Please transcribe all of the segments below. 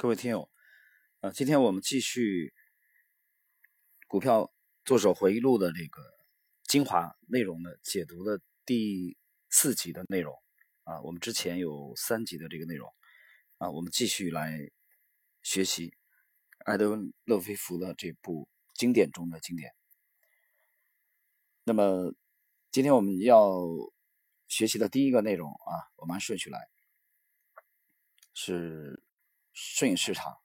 各位听友，呃，今天我们继续股票作手回忆录的这个精华内容的解读的第四集的内容啊，我们之前有三集的这个内容啊，我们继续来学习埃德温·勒菲弗的这部经典中的经典。那么今天我们要学习的第一个内容啊，我们按顺序来，是。顺应市场，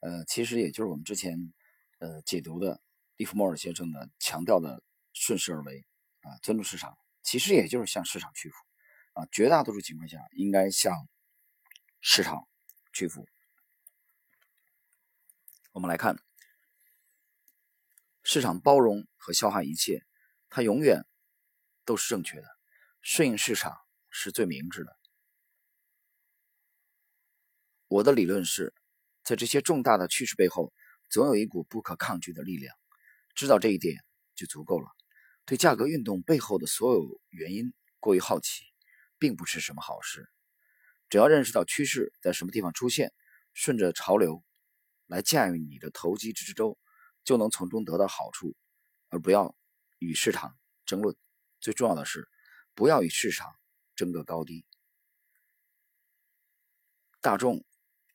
呃，其实也就是我们之前呃解读的利弗莫尔先生的强调的顺势而为啊，尊重市场，其实也就是向市场屈服啊，绝大多数情况下应该向市场屈服。我们来看，市场包容和消化一切，它永远都是正确的，顺应市场是最明智的。我的理论是，在这些重大的趋势背后，总有一股不可抗拒的力量。知道这一点就足够了。对价格运动背后的所有原因过于好奇，并不是什么好事。只要认识到趋势在什么地方出现，顺着潮流来驾驭你的投机之舟，就能从中得到好处，而不要与市场争论。最重要的是，不要与市场争个高低。大众。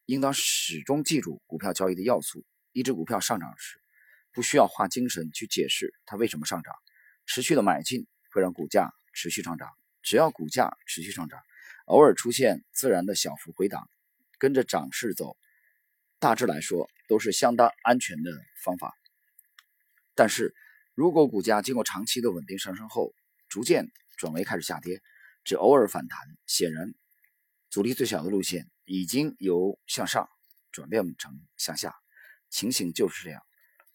应当始终记住股票交易的要素。一只股票上涨时，不需要花精神去解释它为什么上涨。持续的买进会让股价持续上涨。只要股价持续上涨，偶尔出现自然的小幅回档，跟着涨势走，大致来说都是相当安全的方法。但是如果股价经过长期的稳定上升后，逐渐转为开始下跌，只偶尔反弹，显然阻力最小的路线。已经由向上转变成向下，情形就是这样。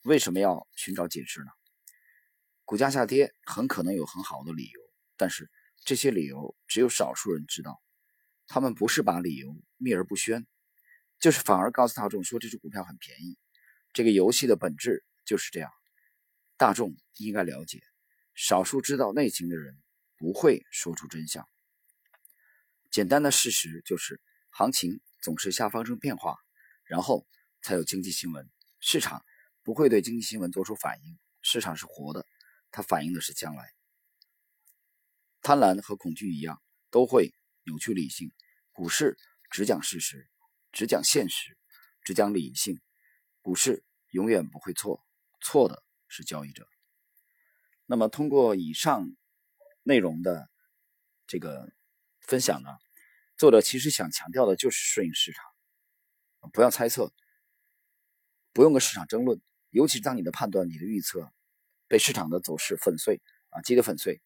为什么要寻找解释呢？股价下跌很可能有很好的理由，但是这些理由只有少数人知道。他们不是把理由秘而不宣，就是反而告诉大众说这只股票很便宜。这个游戏的本质就是这样。大众应该了解，少数知道内情的人不会说出真相。简单的事实就是。行情总是下发生变化，然后才有经济新闻。市场不会对经济新闻做出反应，市场是活的，它反映的是将来。贪婪和恐惧一样，都会扭曲理性。股市只讲事实，只讲现实，只讲理性。股市永远不会错，错的是交易者。那么，通过以上内容的这个分享呢？作者其实想强调的就是顺应市场，不要猜测，不用跟市场争论，尤其是当你的判断、你的预测被市场的走势粉碎啊，击得粉碎，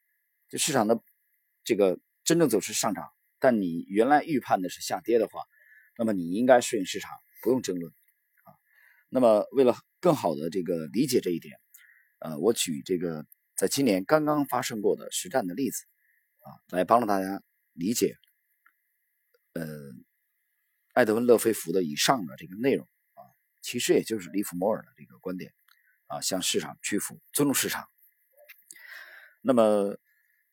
就市场的这个真正走势上涨，但你原来预判的是下跌的话，那么你应该顺应市场，不用争论啊。那么为了更好的这个理解这一点，呃，我举这个在今年刚刚发生过的实战的例子啊，来帮助大家理解。呃，艾德温·勒菲弗的以上的这个内容啊，其实也就是利弗莫尔的这个观点啊，向市场屈服，尊重市场。那么，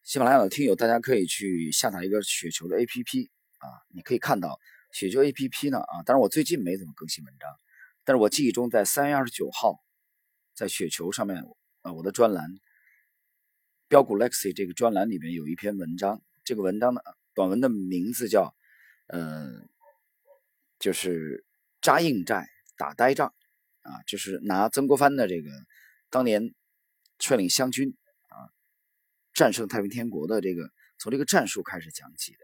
喜马拉雅的听友，大家可以去下载一个雪球的 APP 啊，你可以看到雪球 APP 呢啊，当然我最近没怎么更新文章，但是我记忆中在三月二十九号，在雪球上面啊，我的专栏标股 Lexi 这个专栏里面有一篇文章，这个文章呢，短文的名字叫。嗯，就是扎硬寨打呆仗啊，就是拿曾国藩的这个当年率领湘军啊战胜太平天国的这个从这个战术开始讲起的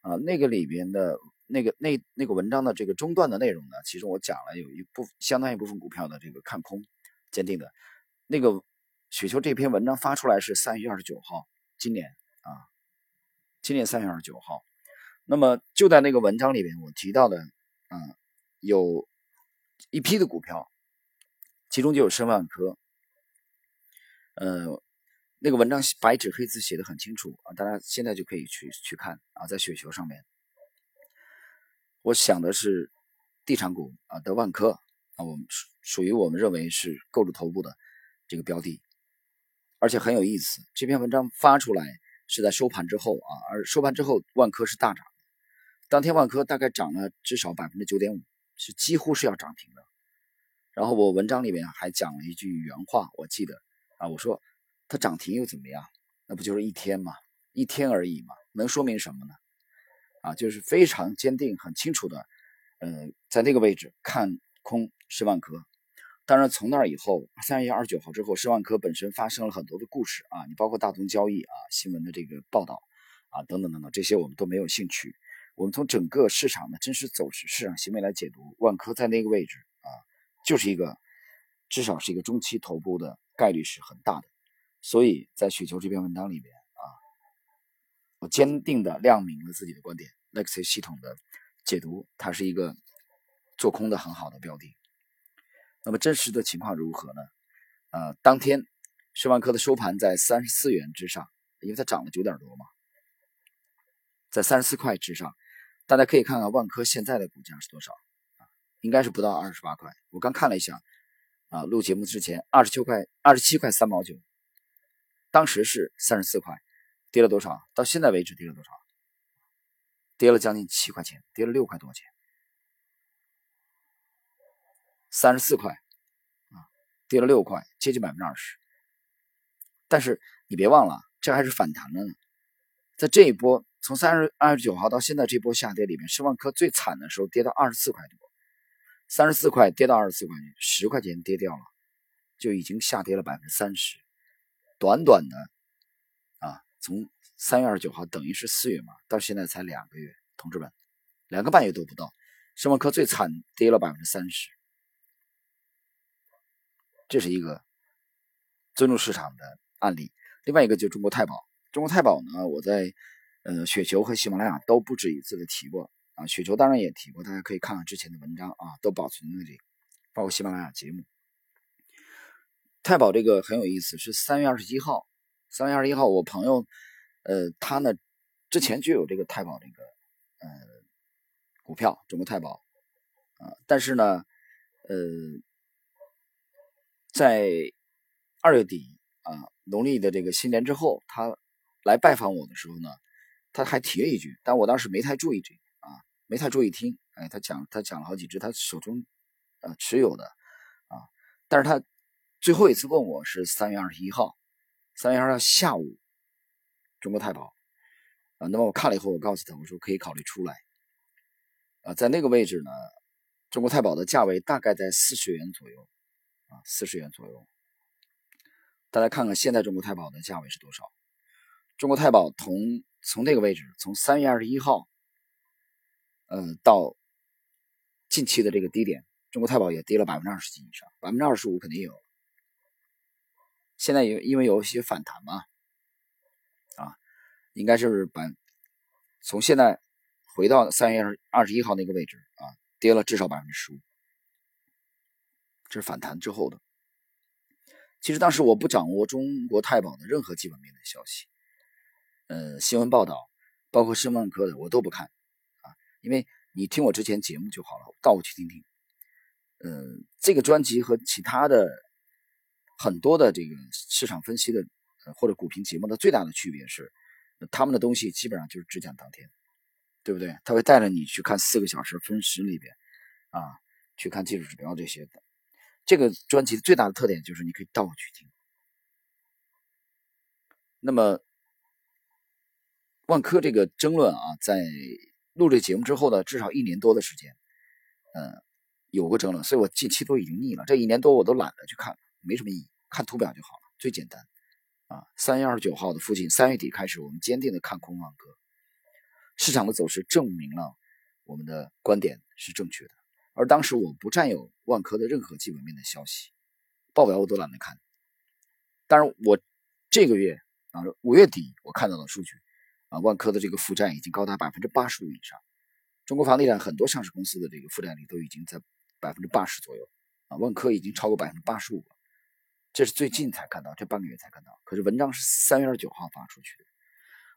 啊，那个里边的那个那那个文章的这个中段的内容呢，其中我讲了有一部相当一部分股票的这个看空坚定的，那个雪球这篇文章发出来是三月二十九号，今年啊，今年三月二十九号。那么就在那个文章里面，我提到的，啊，有一批的股票，其中就有申万科，呃，那个文章白纸黑字写的很清楚啊，大家现在就可以去去看啊，在雪球上面，我想的是地产股啊的万科啊，我们属属于我们认为是构筑头部的这个标的，而且很有意思。这篇文章发出来是在收盘之后啊，而收盘之后万科是大涨。当天万科大概涨了至少百分之九点五，是几乎是要涨停的。然后我文章里面还讲了一句原话，我记得啊，我说它涨停又怎么样？那不就是一天嘛，一天而已嘛，能说明什么呢？啊，就是非常坚定、很清楚的，呃，在那个位置看空施万科。当然，从那以后，三月二十九号之后，施万科本身发生了很多的故事啊，你包括大宗交易啊、新闻的这个报道啊等等等等，这些我们都没有兴趣。我们从整个市场的真实走势、市场行为来解读，万科在那个位置啊，就是一个至少是一个中期头部的概率是很大的。所以在雪球这篇文章里面啊，我坚定的亮明了自己的观点：Lexi 系统的解读，它是一个做空的很好的标的。那么真实的情况如何呢？呃，当天是万科的收盘在三十四元之上，因为它涨了九点多嘛，在三十四块之上。大家可以看看万科现在的股价是多少啊？应该是不到二十八块。我刚看了一下啊，录节目之前二十九块、二十七块三毛九，当时是三十四块，跌了多少？到现在为止跌了多少？跌了将近七块钱，跌了六块多钱。三十四块，啊，跌了六块，接近百分之二十。但是你别忘了，这还是反弹了呢。在这一波从三十二十九号到现在这波下跌里面，申万科最惨的时候跌到二十四块多，三十四块跌到二十四块钱，十块钱跌掉了，就已经下跌了百分之三十。短短的啊，从三月二十九号等于是四月嘛，到现在才两个月，同志们，两个半月都不到，申万科最惨跌了百分之三十。这是一个尊重市场的案例。另外一个就是中国太保，中国太保呢，我在呃雪球和喜马拉雅都不止一次的提过啊。雪球当然也提过，大家可以看看之前的文章啊，都保存在那里，包括喜马拉雅节目。太保这个很有意思，是三月二十一号，三月二十一号，我朋友呃他呢之前就有这个太保这个呃股票，中国太保啊，但是呢呃。在二月底啊，农历的这个新年之后，他来拜访我的时候呢，他还提了一句，但我当时没太注意这啊，没太注意听。哎，他讲他讲了好几只他手中呃持有的啊，但是他最后一次问我是三月二十一号，三月二十号下午，中国太保啊，那么我看了以后，我告诉他我说可以考虑出来啊，在那个位置呢，中国太保的价位大概在四十元左右。啊，四十元左右。大家看看现在中国太保的价位是多少？中国太保同从那个位置，从三月二十一号，呃，到近期的这个低点，中国太保也跌了百分之二十几以上，百分之二十五肯定有。现在有因为有一些反弹嘛，啊，应该是把从现在回到三月二二十一号那个位置啊，跌了至少百分之十五。这是反弹之后的。其实当时我不掌握中国太保的任何基本面的消息，呃，新闻报道，包括申万科的我都不看啊，因为你听我之前节目就好了，倒过去听听。呃，这个专辑和其他的很多的这个市场分析的或者股评节目的最大的区别是，他们的东西基本上就是只讲当天，对不对？他会带着你去看四个小时分时里边啊，去看技术指标这些的。这个专辑最大的特点就是你可以倒过去听。那么，万科这个争论啊，在录这节目之后呢至少一年多的时间，嗯，有过争论，所以我近期都已经腻了。这一年多我都懒得去看，没什么意义，看图表就好了，最简单。啊，三月二十九号的附近，三月底开始，我们坚定的看空万科，市场的走势证明了我们的观点是正确的。而当时我不占有万科的任何基本面的消息，报表我都懒得看。当然，我这个月啊五月底我看到的数据啊，万科的这个负债已经高达百分之八十五以上。中国房地产很多上市公司的这个负债率都已经在百分之八十左右啊，万科已经超过百分之八十五了。这是最近才看到，这半个月才看到。可是文章是三月二十九号发出去的。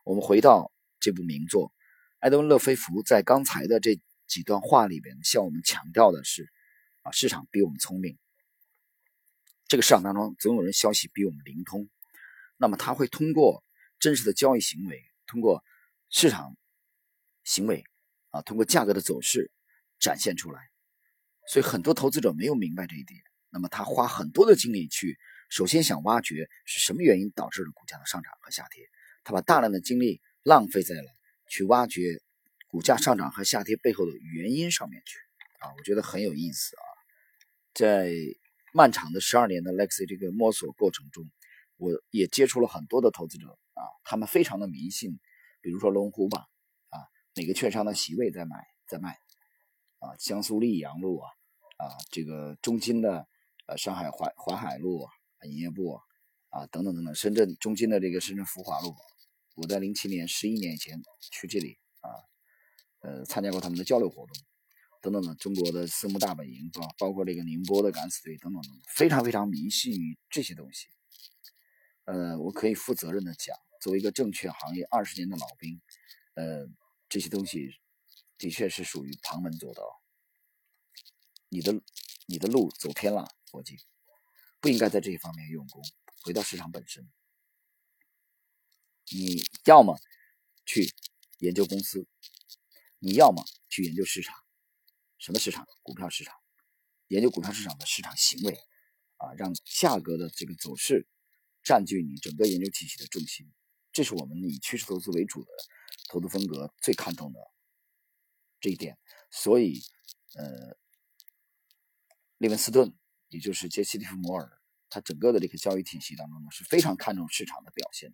我们回到这部名作，埃德温·勒菲弗在刚才的这。几段话里边向我们强调的是，啊，市场比我们聪明。这个市场当中总有人消息比我们灵通，那么他会通过真实的交易行为，通过市场行为，啊，通过价格的走势展现出来。所以很多投资者没有明白这一点，那么他花很多的精力去，首先想挖掘是什么原因导致了股价的上涨和下跌，他把大量的精力浪费在了去挖掘股价上涨和下跌背后的原因上面去啊，我觉得很有意思啊，在漫长的十二年的 Lexi 这个摸索过程中，我也接触了很多的投资者啊，他们非常的迷信，比如说龙湖吧，啊，哪个券商的席位在买在卖。啊，江苏溧阳路啊，啊，这个中金的，呃，上海淮淮海路营业部啊，等等等等，深圳中金的这个深圳福华路，我在零七年十一年以前去这里啊，呃，参加过他们的交流活动，等等的，中国的私募大本营，包包括这个宁波的敢死队等等等等，非常非常迷信于这些东西。呃，我可以负责任的讲，作为一个证券行业二十年的老兵，呃，这些东西。的确是属于旁门左道，你的你的路走偏了，伙计，不应该在这一方面用功。回到市场本身，你要么去研究公司，你要么去研究市场。什么市场？股票市场。研究股票市场的市场行为，啊，让价格的这个走势占据你整个研究体系的重心。这是我们以趋势投资为主的投资风格最看重的。这一点，所以，呃，利文斯顿，也就是杰西·利弗摩尔，他整个的这个交易体系当中呢，是非常看重市场的表现。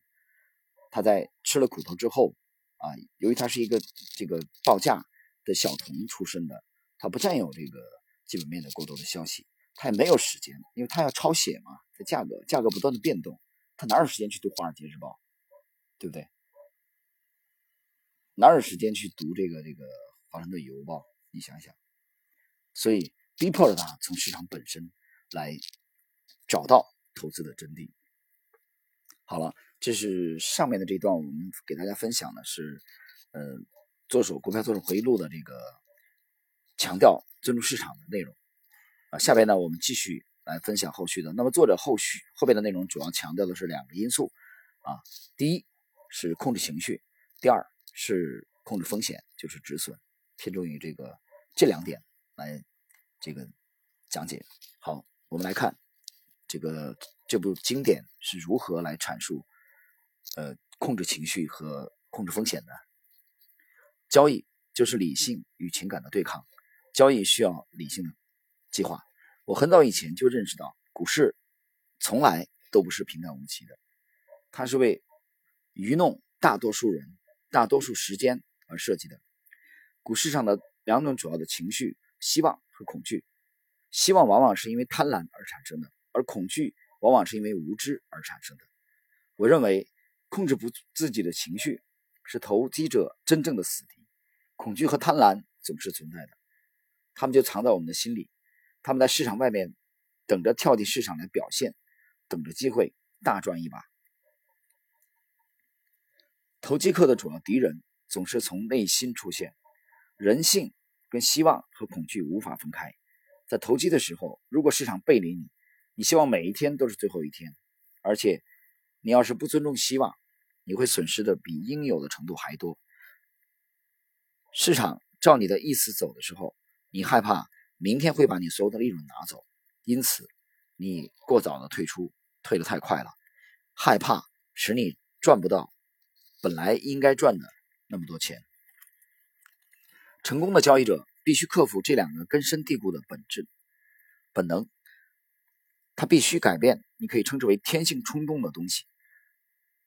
他在吃了苦头之后，啊，由于他是一个这个报价的小童出身的，他不占有这个基本面的过多的消息，他也没有时间，因为他要抄写嘛，这价格价格不断的变动，他哪有时间去读《华尔街日报》，对不对？哪有时间去读这个这个？华盛顿邮报，你想想，所以逼迫着他从市场本身来找到投资的真谛。好了，这是上面的这段，我们给大家分享的是，呃，做手股票做手回忆录的这个强调尊重市场的内容啊。下边呢，我们继续来分享后续的。那么作者后续后边的内容主要强调的是两个因素啊，第一是控制情绪，第二是控制风险，就是止损。偏重于这个这两点来这个讲解。好，我们来看这个这部经典是如何来阐述呃控制情绪和控制风险的。交易就是理性与情感的对抗，交易需要理性的计划。我很早以前就认识到，股市从来都不是平淡无奇的，它是为愚弄大多数人、大多数时间而设计的。股市上的两种主要的情绪：希望和恐惧。希望往往是因为贪婪而产生的，而恐惧往往是因为无知而产生的。我认为，控制不住自己的情绪是投机者真正的死敌。恐惧和贪婪总是存在的，他们就藏在我们的心里，他们在市场外面等着跳进市场来表现，等着机会大赚一把。投机客的主要敌人总是从内心出现。人性跟希望和恐惧无法分开。在投机的时候，如果市场背离你，你希望每一天都是最后一天，而且你要是不尊重希望，你会损失的比应有的程度还多。市场照你的意思走的时候，你害怕明天会把你所有的利润拿走，因此你过早的退出，退得太快了，害怕使你赚不到本来应该赚的那么多钱。成功的交易者必须克服这两个根深蒂固的本质本能，他必须改变你可以称之为天性冲动的东西。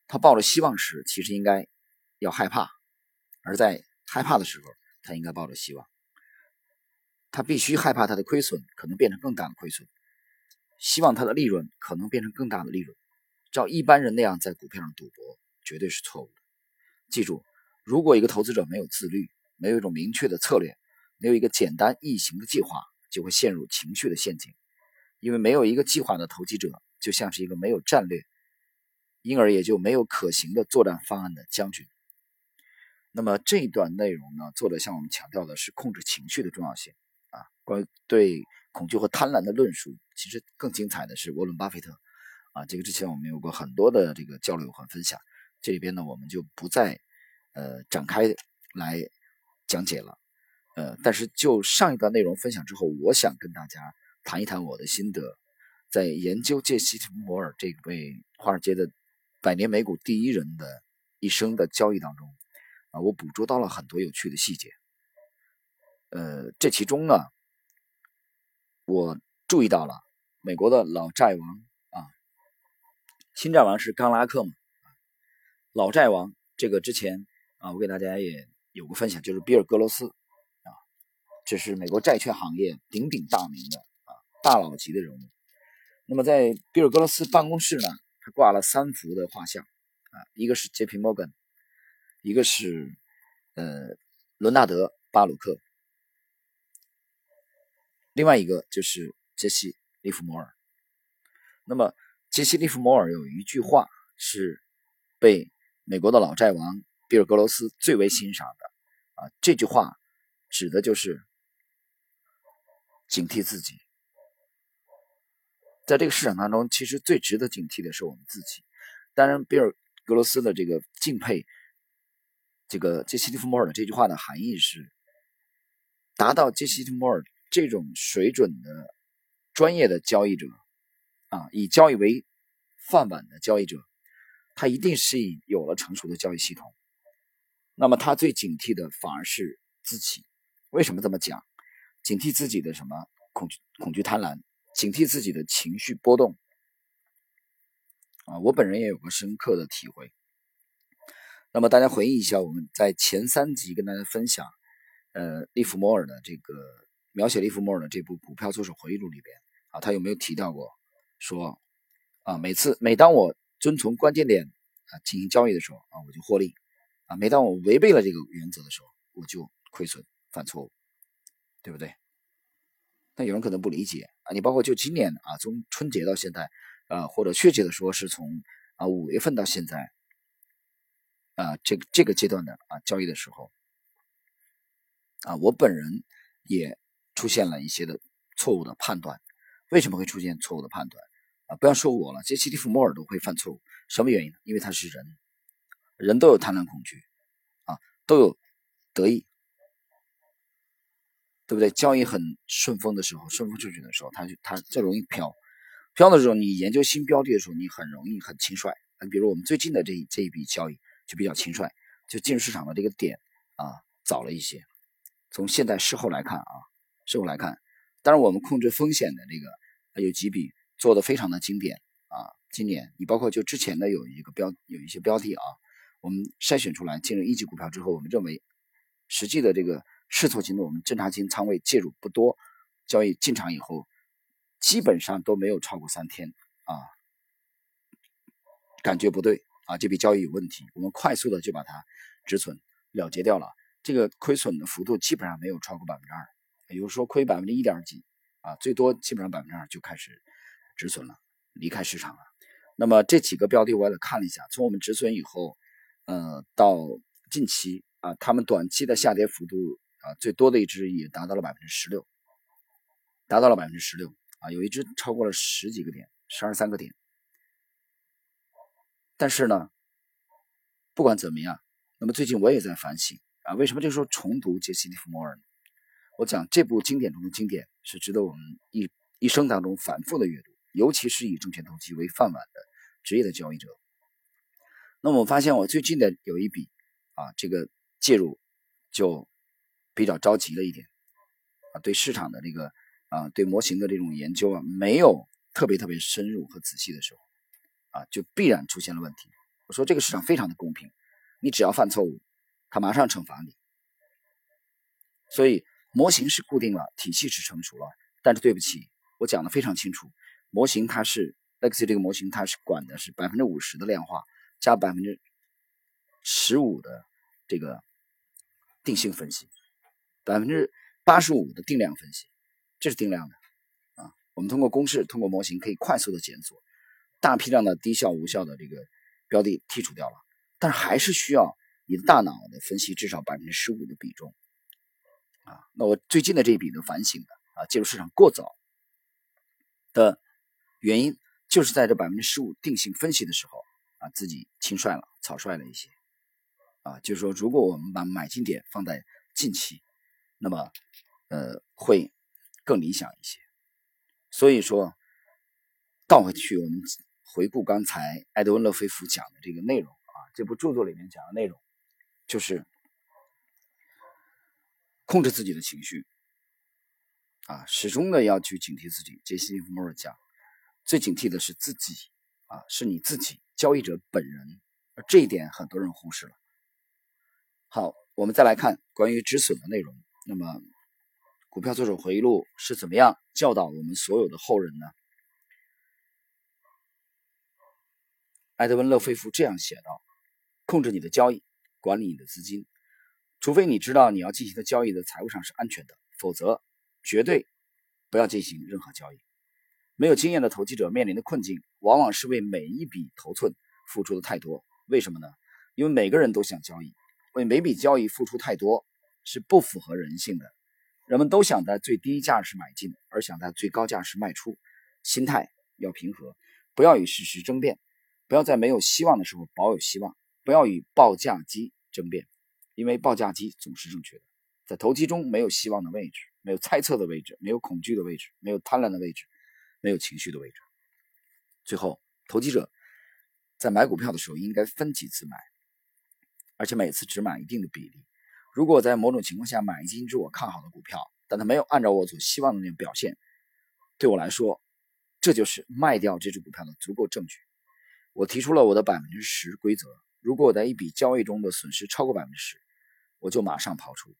他抱着希望时，其实应该要害怕；而在害怕的时候，他应该抱着希望。他必须害怕他的亏损可能变成更大的亏损，希望他的利润可能变成更大的利润。照一般人那样在股票上赌博，绝对是错误的。记住，如果一个投资者没有自律，没有一种明确的策略，没有一个简单易行的计划，就会陷入情绪的陷阱。因为没有一个计划的投机者，就像是一个没有战略，因而也就没有可行的作战方案的将军。那么这一段内容呢，作者向我们强调的是控制情绪的重要性啊。关于对恐惧和贪婪的论述，其实更精彩的是沃伦·巴菲特啊。这个之前我们有过很多的这个交流和分享，这里边呢我们就不再呃展开来。讲解了，呃，但是就上一段内容分享之后，我想跟大家谈一谈我的心得，在研究杰西·利弗摩尔这位华尔街的百年美股第一人的一生的交易当中，啊，我捕捉到了很多有趣的细节。呃，这其中呢，我注意到了美国的老债王啊，新债王是冈拉克嘛，老债王这个之前啊，我给大家也有个分享，就是比尔·格罗斯。啊这是美国债券行业鼎鼎大名的啊大佬级的人物。那么在比尔·格罗斯办公室呢，他挂了三幅的画像啊，一个是杰皮·摩根，一个是呃伦纳德·巴鲁克，另外一个就是杰西·利弗摩尔。那么杰西·利弗摩尔有一句话是被美国的老债王比尔·格罗斯最为欣赏的啊，这句话指的就是。警惕自己，在这个市场当中，其实最值得警惕的是我们自己。当然，比尔·格罗斯的这个敬佩，这个杰西·利弗莫尔的这句话的含义是：达到杰西·利弗莫尔这种水准的专业的交易者啊，以交易为饭碗的交易者，他一定是有了成熟的交易系统。那么，他最警惕的反而是自己。为什么这么讲？警惕自己的什么恐惧、恐惧、贪婪，警惕自己的情绪波动啊！我本人也有个深刻的体会。那么大家回忆一下，我们在前三集跟大家分享，呃，利弗莫尔的这个描写利弗莫尔的这部《股票作手回忆录》里边啊，他有没有提到过说啊，每次每当我遵从关键点啊进行交易的时候啊，我就获利啊；每当我违背了这个原则的时候，我就亏损、犯错误。对不对？那有人可能不理解啊，你包括就今年啊，从春节到现在，啊，或者确切的说是从啊五月份到现在，啊，这个这个阶段的啊交易的时候，啊，我本人也出现了一些的错误的判断。为什么会出现错误的判断？不要说我了，杰西·利弗莫尔都会犯错误，什么原因呢？因为他是人，人都有贪婪恐惧，啊，都有得意。对不对？交易很顺风的时候，顺风顺水的时候，它就它就容易飘，飘的时候，你研究新标的的时候，你很容易很轻率。你比如我们最近的这这一笔交易就比较轻率，就进入市场的这个点啊早了一些。从现在事后来看啊，事后来看，当然我们控制风险的这个有几笔做的非常的经典啊。今年你包括就之前的有一个标有一些标的啊，我们筛选出来进入一级股票之后，我们认为实际的这个。试错金额我们侦查金仓位介入不多，交易进场以后，基本上都没有超过三天啊，感觉不对啊，这笔交易有问题，我们快速的就把它止损了结掉了。这个亏损的幅度基本上没有超过百分之二，也就是说亏百分之一点几啊，最多基本上百分之二就开始止损了，离开市场了。那么这几个标的我也看了一下，从我们止损以后，呃，到近期啊，他们短期的下跌幅度。啊，最多的一只也达到了百分之十六，达到了百分之十六啊，有一只超过了十几个点，十二三个点。但是呢，不管怎么样，那么最近我也在反省啊，为什么这时候重读杰西·利弗莫尔呢？我讲这部经典中的经典是值得我们一一生当中反复的阅读，尤其是以证券投机为饭碗的职业的交易者。那么我发现我最近的有一笔啊，这个介入就。比较着急了一点，啊，对市场的这个啊，对模型的这种研究啊，没有特别特别深入和仔细的时候，啊，就必然出现了问题。我说这个市场非常的公平，你只要犯错误，他马上惩罚你。所以模型是固定了，体系是成熟了，但是对不起，我讲的非常清楚，模型它是 Lexi 这个模型它是管的是百分之五十的量化加百分之十五的这个定性分析。百分之八十五的定量分析，这是定量的啊。我们通过公式、通过模型可以快速的检索大批量的低效、无效的这个标的剔除掉了，但是还是需要你的大脑的分析至少百分之十五的比重啊。那我最近的这一笔的反省的啊，介入市场过早的原因，就是在这百分之十五定性分析的时候啊，自己轻率了、草率了一些啊。就是说，如果我们把买进点放在近期。那么呃会更理想一些。所以说，倒回去我们回顾刚才埃德温·勒菲夫讲的这个内容啊，这部著作里面讲的内容就是控制自己的情绪啊，始终的要去警惕自己。杰西·利弗莫尔讲，最警惕的是自己啊，是你自己交易者本人，而这一点很多人忽视了。好，我们再来看关于止损的内容。那么，股票作手回忆录是怎么样教导我们所有的后人呢？埃德温·勒菲夫这样写道：“控制你的交易，管理你的资金，除非你知道你要进行的交易的财务上是安全的，否则绝对不要进行任何交易。没有经验的投机者面临的困境，往往是为每一笔头寸付出的太多。为什么呢？因为每个人都想交易，为每笔交易付出太多是不符合人性的。人们都想在最低价时买进，而想在最高价时卖出。心态要平和，不要与事实争辩。”不要在没有希望的时候保有希望，不要与报价机争辩，因为报价机总是正确的。在投机中，没有希望的位置，没有猜测的位置，没有恐惧的位置，没有贪婪的位置，没有情绪的位置。最后，投机者在买股票的时候应该分几次买，而且每次只买一定的比例。如果在某种情况下买进一只我看好的股票，但它没有按照我所希望的那种表现，对我来说，这就是卖掉这只股票的足够证据。我提出了我的百分之十规则：如果我在一笔交易中的损失超过百分之十，我就马上抛出。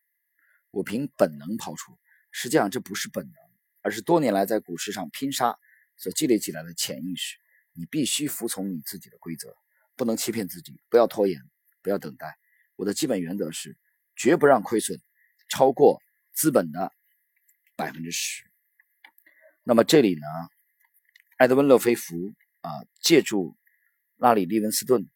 我凭本能抛出，实际上这不是本能，而是多年来在股市上拼杀所积累起来的潜意识。你必须服从你自己的规则，不能欺骗自己，不要拖延，不要等待。我的基本原则是，绝不让亏损超过资本的百分之十。那么这里呢，埃德温·勒菲弗啊，借助。拉里·利文斯顿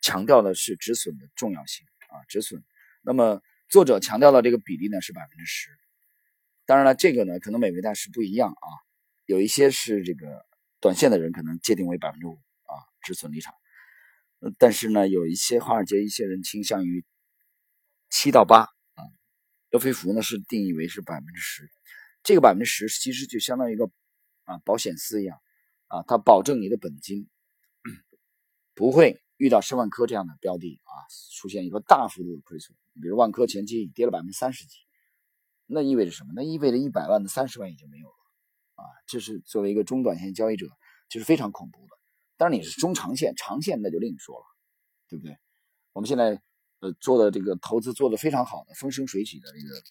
强调的是止损的重要性啊，止损。那么作者强调的这个比例呢是百分之十。当然了，这个呢可能每位大师不一样啊，有一些是这个短线的人可能界定为百分之五啊止损离场，但是呢有一些华尔街一些人倾向于七到八啊。德菲福呢是定义为是百分之十，这个百分之十其实就相当于一个啊保险丝一样。啊，它保证你的本金不会遇到申万科这样的标的啊，出现一个大幅度的亏损。比如万科前期已跌了百分之三十几，那意味着什么？那意味着一百万的三十万已经没有了啊！这是作为一个中短线交易者，就是非常恐怖的。当然你是中长线，长线那就另说了，对不对？我们现在呃做的这个投资做的非常好的，风生水起的这个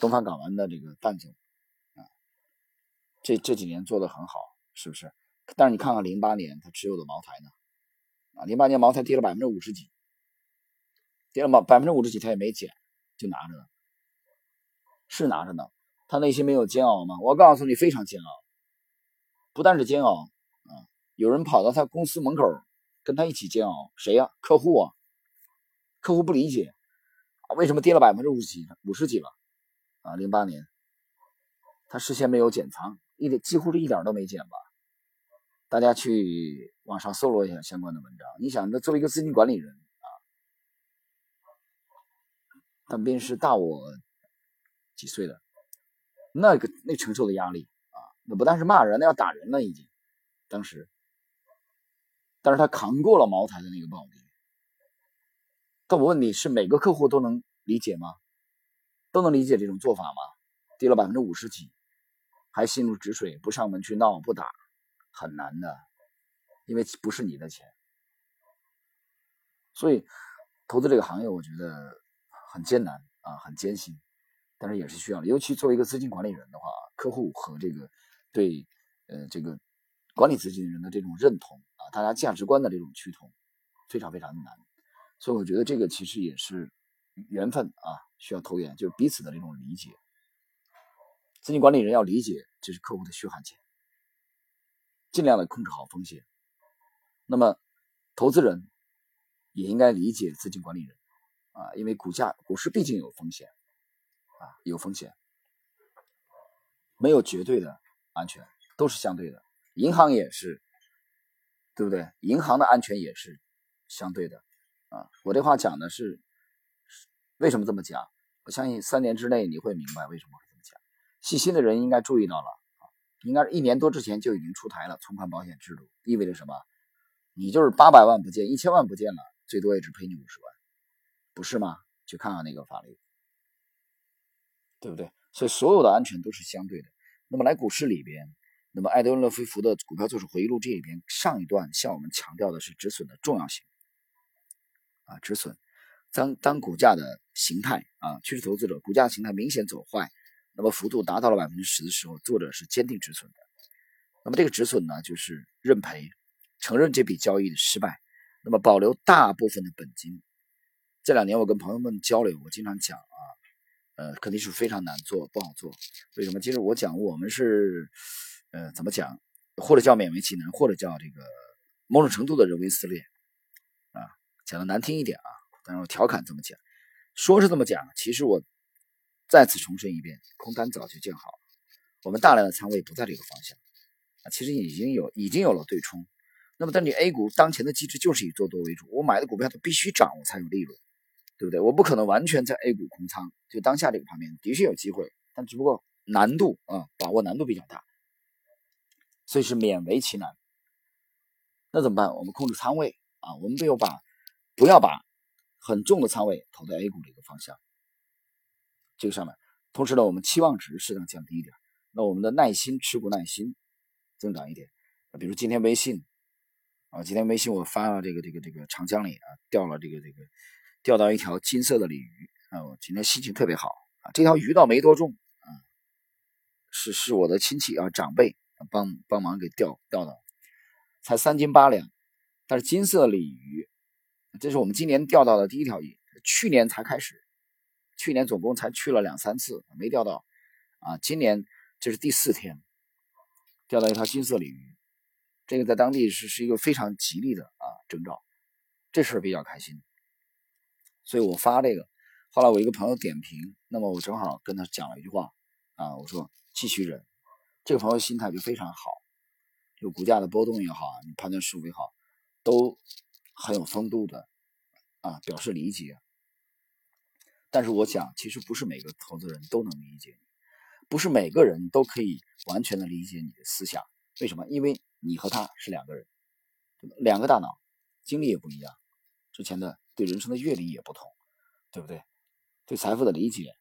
东方港湾的这个蛋总啊，这这几年做的很好，是不是？但是你看看零八年他持有的茅台呢，啊，零八年茅台跌了百分之五十几，跌了百百分之五十几，他也没减，就拿着了，是拿着呢。他内心没有煎熬吗？我告诉你，非常煎熬，不但是煎熬啊，有人跑到他公司门口跟他一起煎熬，谁呀？客户啊，客户不理解，为什么跌了百分之五十几，五十几了？啊，零八年，他事先没有减仓，一点几乎是一点都没减吧？大家去网上搜罗一下相关的文章。你想，那作为一个资金管理人啊，但便是大我几岁的，那个那承受的压力啊，那不但是骂人，那要打人了已经。当时，但是他扛过了茅台的那个暴跌。但我问你是每个客户都能理解吗？都能理解这种做法吗？跌了百分之五十几，还心如止水，不上门去闹不打。很难的，因为不是你的钱，所以投资这个行业我觉得很艰难啊，很艰辛，但是也是需要的。尤其作为一个资金管理人的话，客户和这个对呃这个管理资金人的这种认同啊，大家价值观的这种趋同，非常非常的难。所以我觉得这个其实也是缘分啊，需要投缘，就是彼此的这种理解。资金管理人要理解这是客户的血汗钱。尽量的控制好风险，那么投资人也应该理解资金管理人啊，因为股价股市毕竟有风险啊，有风险，没有绝对的安全，都是相对的。银行也是，对不对？银行的安全也是相对的啊。我这话讲的是为什么这么讲？我相信三年之内你会明白为什么会这么讲。细心的人应该注意到了啊，应该是一年多之前就已经出台了存款保险制度，意味着什么？你就是八百万不见，一千万不见了，最多也只赔你五十万，不是吗？去看看那个法律，对不对？所以所有的安全都是相对的。那么来股市里边，那么艾德温·勒菲弗的股票作手回忆录这里边上一段向我们强调的是止损的重要性啊，止损。当当股价的形态啊，趋势投资者股价形态明显走坏，那么幅度达到了百分之十的时候，作者是坚定止损的。那么这个止损呢，就是认赔，承认这笔交易的失败，那么保留大部分的本金。这两年我跟朋友们交流，我经常讲啊，呃，肯定是非常难做，不好做。为什么？其实我讲我们是，呃，怎么讲？或者叫勉为其难，或者叫这个某种程度的人为撕裂啊。讲的难听一点啊，但是我调侃这么讲，说是这么讲，其实我再次重申一遍，空单早就建好了，我们大量的仓位不在这个方向啊，其实已经有已经有了对冲。那么，但你 A 股当前的机制就是以做多为主，我买的股票它必须涨，我才有利润。对不对？我不可能完全在 A 股空仓，就当下这个盘面的确有机会，但只不过难度啊，把握难度比较大，所以是勉为其难。那怎么办？我们控制仓位啊，我们不要把不要把很重的仓位投在 A 股这个方向，这个上面。同时呢，我们期望值适当降低一点，那我们的耐心持股耐心增长一点。比如今天微信啊，今天微信我发了这个这个这个长江里啊掉了这个这个。钓到一条金色的鲤鱼啊！我今天心情特别好啊！这条鱼倒没多重啊，是是我的亲戚啊长辈帮帮忙给钓钓的，才三斤八两。但是金色鲤鱼，这是我们今年钓到的第一条鱼，去年才开始，去年总共才去了两三次没钓到啊！今年这是第四天钓到一条金色鲤鱼，这个在当地是是一个非常吉利的啊征兆，这事儿比较开心。所以我发这个，后来我一个朋友点评，那么我正好跟他讲了一句话啊，我说继续忍。这个朋友心态就非常好，就股价的波动也好，你判断事物也好，都很有风度的啊，表示理解。但是我想，其实不是每个投资人都能理解你，不是每个人都可以完全的理解你的思想。为什么？因为你和他是两个人，两个大脑，经历也不一样，之前的。对人生的阅历也不同，对不对？对财富的理解，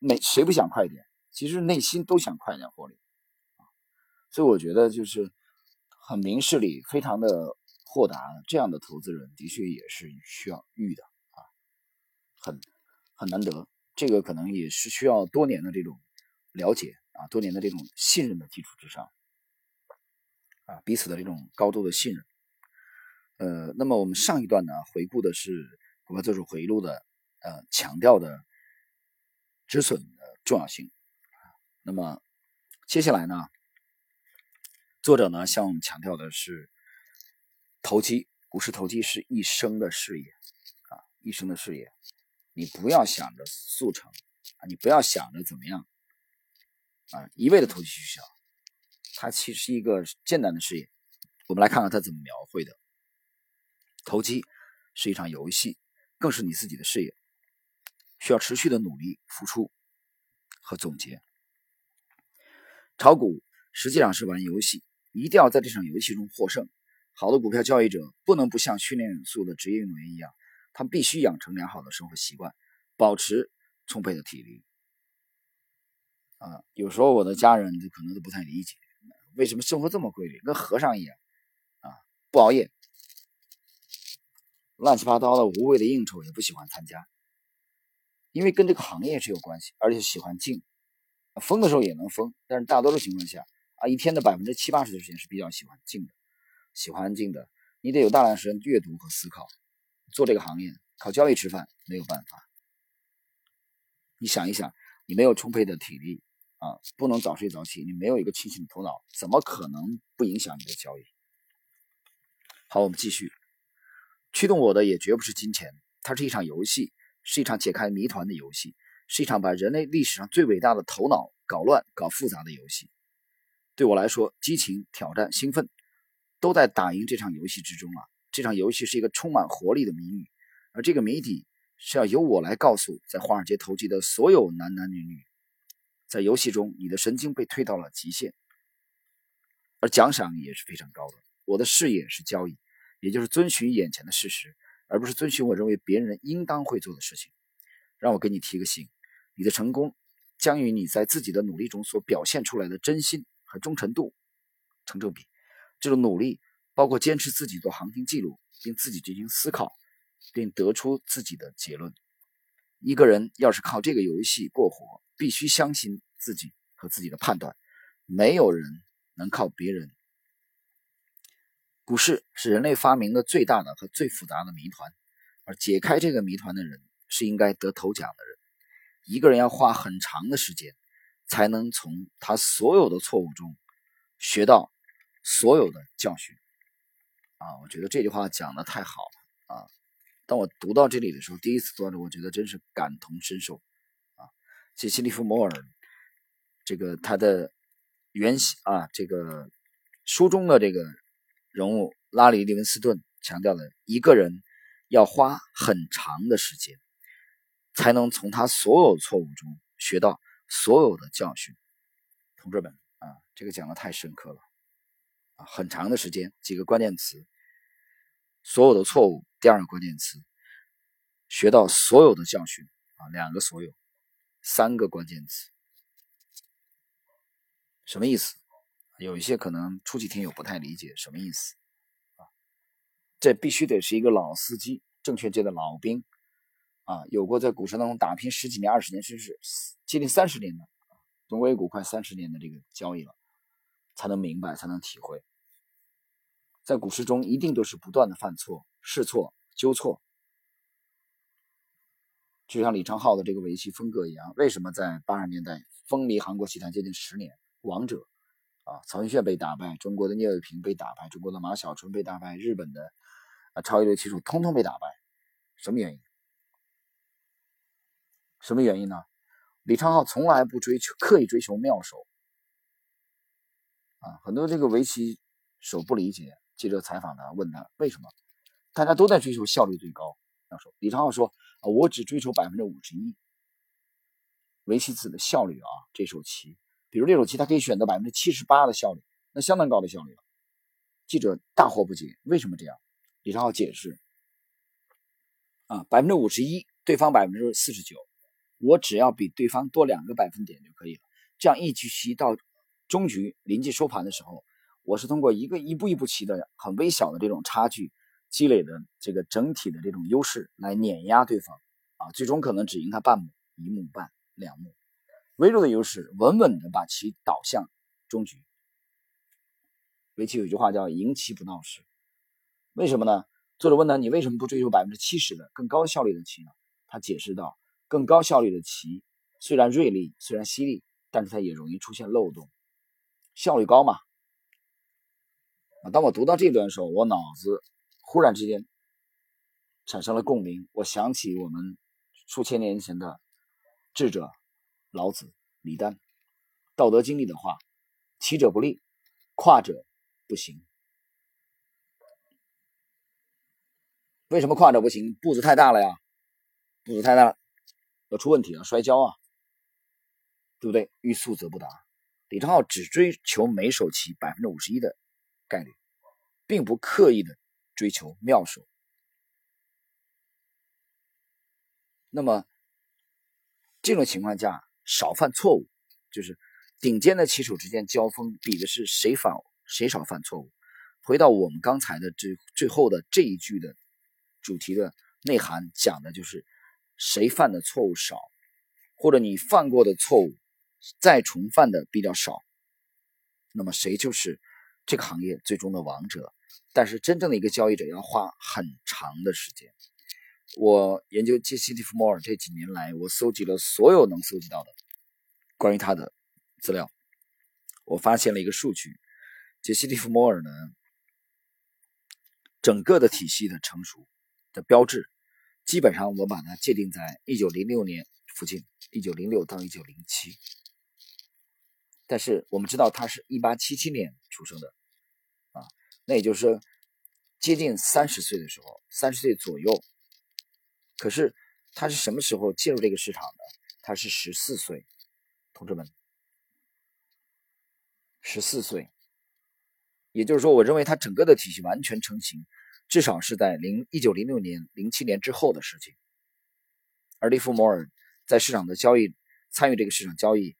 每谁不想快一点？其实内心都想快点获利所以我觉得就是很明事理、非常的豁达，这样的投资人的确也是需要遇的啊，很很难得。这个可能也是需要多年的这种了解啊，多年的这种信任的基础之上啊，彼此的这种高度的信任。呃，那么我们上一段呢，回顾的是。股票做出回路的，呃，强调的止损的重要性。那么接下来呢，作者呢向我们强调的是，投机股市投机是一生的事业啊，一生的事业。你不要想着速成啊，你不要想着怎么样啊，一味的投机取巧，它其实是一个艰难的事业。我们来看看他怎么描绘的，投机是一场游戏。更是你自己的事业，需要持续的努力付出和总结。炒股实际上是玩游戏，一定要在这场游戏中获胜。好的股票交易者不能不像训练有素的职业运动员一样，他们必须养成良好的生活习惯，保持充沛的体力。啊，有时候我的家人就可能都不太理解，为什么生活这么规律，跟和尚一样啊，不熬夜。乱七八糟的无谓的应酬也不喜欢参加，因为跟这个行业是有关系，而且喜欢静，疯的时候也能疯，但是大多数情况下啊，一天的百分之七八十的时间是比较喜欢静的，喜欢静的，你得有大量时间阅读和思考。做这个行业靠交易吃饭没有办法，你想一想，你没有充沛的体力啊，不能早睡早起，你没有一个清醒的头脑，怎么可能不影响你的交易？好，我们继续。驱动我的也绝不是金钱，它是一场游戏，是一场解开谜团的游戏，是一场把人类历史上最伟大的头脑搞乱、搞复杂的游戏。对我来说，激情、挑战、兴奋，都在打赢这场游戏之中啊！这场游戏是一个充满活力的谜语，而这个谜底是要由我来告诉在华尔街投机的所有男男女女，在游戏中你的神经被推到了极限，而奖赏也是非常高的。我的事业是交易，也就是遵循眼前的事实，而不是遵循我认为别人应当会做的事情。让我给你提个醒：你的成功将与你在自己的努力中所表现出来的真心和忠诚度成正比。这种努力包括坚持自己做航行记录，并自己进行思考，并得出自己的结论。一个人要是靠这个游戏过活，必须相信自己和自己的判断。没有人能靠别人。股市是人类发明的最大的和最复杂的谜团，而解开这个谜团的人是应该得头奖的人。一个人要花很长的时间，才能从他所有的错误中学到所有的教训。啊，我觉得这句话讲的太好了啊！当我读到这里的时候，第一次读到，我觉得真是感同身受啊。杰西·利弗摩尔，这个他的原型啊，这个书中的这个。人物拉里·利文斯顿强调了一个人要花很长的时间，才能从他所有错误中学到所有的教训。同志们啊，这个讲的太深刻了啊！很长的时间，几个关键词：所有的错误。第二个关键词：学到所有的教训啊，两个所有，三个关键词，什么意思？有一些可能初级听友不太理解什么意思啊？这必须得是一个老司机，证券界的老兵啊，有过在股市当中打拼十几年、二十年，甚至接近三十年的中国 A 股快三十年的这个交易了，才能明白，才能体会。在股市中，一定都是不断的犯错、试错、纠错，就像李昌镐的这个围棋风格一样。为什么在八十年代风靡韩国棋坛接近十年，王者？啊，曹云炫被打败，中国的聂卫平被打败，中国的马晓纯被打败，日本的啊超一流棋手通通被打败，什么原因？什么原因呢？李昌镐从来不追求刻意追求妙手啊，很多这个围棋手不理解，记者采访他，问他为什么？大家都在追求效率最高妙手，李昌镐说啊，我只追求百分之五十一围棋子的效率啊，这手棋。比如这手棋，它可以选择百分之七十八的效率，那相当高的效率了。记者大惑不解，为什么这样？李昌镐解释：啊，百分之五十一，对方百分之四十九，我只要比对方多两个百分点就可以了。这样一局棋到终局临近收盘的时候，我是通过一个一步一步棋的很微小的这种差距积累的这个整体的这种优势来碾压对方，啊，最终可能只赢他半目、一目半、两目。微弱的优势，稳稳的把棋导向终局。围棋有句话叫“赢棋不闹事”，为什么呢？作者问他：“你为什么不追求百分之七十的更高效率的棋呢？”他解释道：“更高效率的棋虽然锐利，虽然犀利，但是它也容易出现漏洞，效率高嘛。”啊，当我读到这段的时候，我脑子忽然之间产生了共鸣，我想起我们数千年前的智者。老子、李丹，《道德经》里的话：“骑者不立，跨者不行。”为什么跨者不行？步子太大了呀，步子太大了，要出问题了，摔跤啊，对不对？欲速则不达。李昌镐只追求每手棋百分之五十一的概率，并不刻意的追求妙手。那么这种情况下，少犯错误，就是顶尖的棋手之间交锋，比的是谁犯谁少犯错误。回到我们刚才的最最后的这一句的主题的内涵，讲的就是谁犯的错误少，或者你犯过的错误再重犯的比较少，那么谁就是这个行业最终的王者。但是真正的一个交易者要花很长的时间。我研究杰西·利弗莫尔这几年来，我搜集了所有能搜集到的关于他的资料。我发现了一个数据：杰西·利弗莫尔呢，整个的体系的成熟的标志，基本上我把它界定在1906年附近，1906到1907。但是我们知道他是一八七七年出生的，啊，那也就是说接近三十岁的时候，三十岁左右。可是，他是什么时候进入这个市场的？他是十四岁，同志们，十四岁，也就是说，我认为他整个的体系完全成型，至少是在零一九零六年、零七年之后的事情。而利弗摩尔在市场的交易，参与这个市场交易，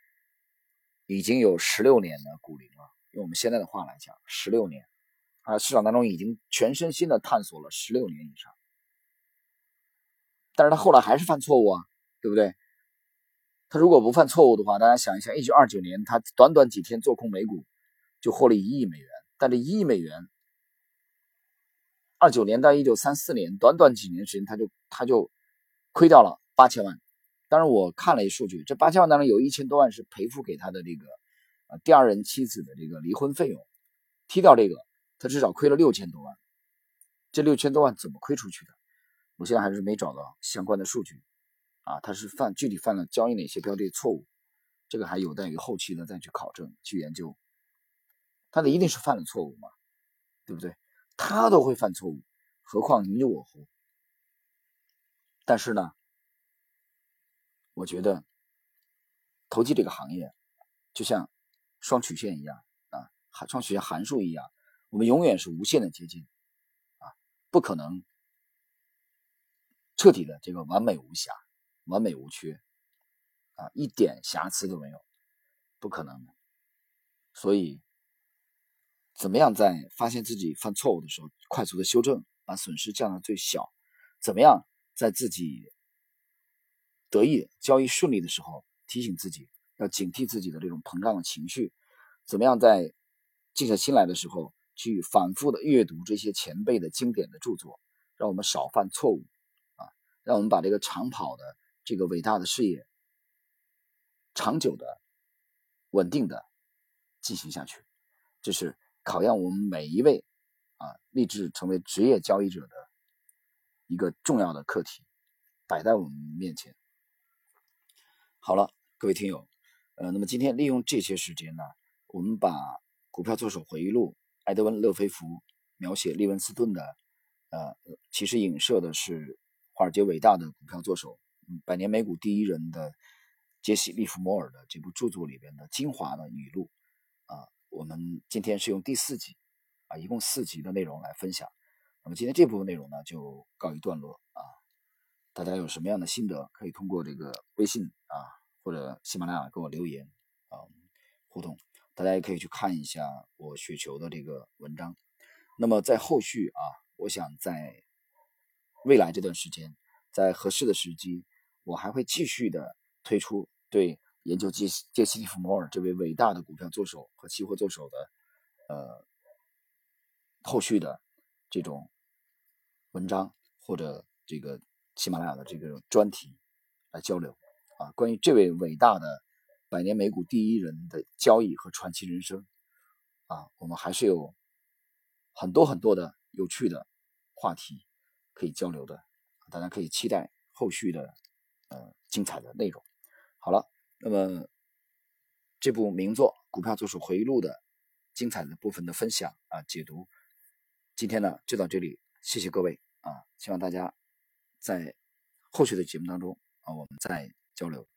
已经有十六年的股龄了。用我们现在的话来讲，十六年，啊，市场当中已经全身心的探索了十六年以上。但是他后来还是犯错误啊，对不对？他如果不犯错误的话，大家想一下，一九二九年他短短几天做空美股就获利一亿美元，但这一亿美元，二九年到一九三四年短短几年时间，他就他就亏掉了八千万。当然，我看了一数据，这八千万当中有一千多万是赔付给他的这个呃第二任妻子的这个离婚费用，踢掉这个，他至少亏了六千多万。这六千多万怎么亏出去的？我现在还是没找到相关的数据，啊，他是犯具体犯了交易哪些标的错误，这个还有待于后期的再去考证去研究。他的一定是犯了错误嘛，对不对？他都会犯错误，何况你我乎？但是呢，我觉得投机这个行业就像双曲线一样啊，双曲线函数一样，我们永远是无限的接近，啊，不可能。彻底的这个完美无瑕、完美无缺啊，一点瑕疵都没有，不可能。所以，怎么样在发现自己犯错误的时候，快速的修正，把损失降到最小？怎么样在自己得意、交易顺利的时候，提醒自己要警惕自己的这种膨胀的情绪？怎么样在静下心来的时候，去反复的阅读这些前辈的经典的著作，让我们少犯错误？让我们把这个长跑的这个伟大的事业，长久的、稳定的进行下去，这是考验我们每一位啊立志成为职业交易者的一个重要的课题，摆在我们面前。好了，各位听友，呃，那么今天利用这些时间呢，我们把《股票作手回忆录》埃德温·勒菲弗描写利文斯顿的，呃，其实影射的是。华尔街伟大的股票作手，百年美股第一人的杰西·利弗摩尔的这部著作里边的精华的语录啊，我们今天是用第四集啊，一共四集的内容来分享。那么今天这部分内容呢，就告一段落啊。大家有什么样的心得，可以通过这个微信啊或者喜马拉雅给我留言啊互动。大家也可以去看一下我雪球的这个文章。那么在后续啊，我想在。未来这段时间，在合适的时机，我还会继续的推出对研究杰杰西·利弗摩尔这位伟大的股票作手和期货作手的，呃，后续的这种文章或者这个喜马拉雅的这个专题来交流啊。关于这位伟大的百年美股第一人的交易和传奇人生啊，我们还是有很多很多的有趣的话题。可以交流的，大家可以期待后续的呃精彩的内容。好了，那么这部名作《股票作手回忆录》的精彩的部分的分享啊解读，今天呢就到这里，谢谢各位啊，希望大家在后续的节目当中啊我们再交流。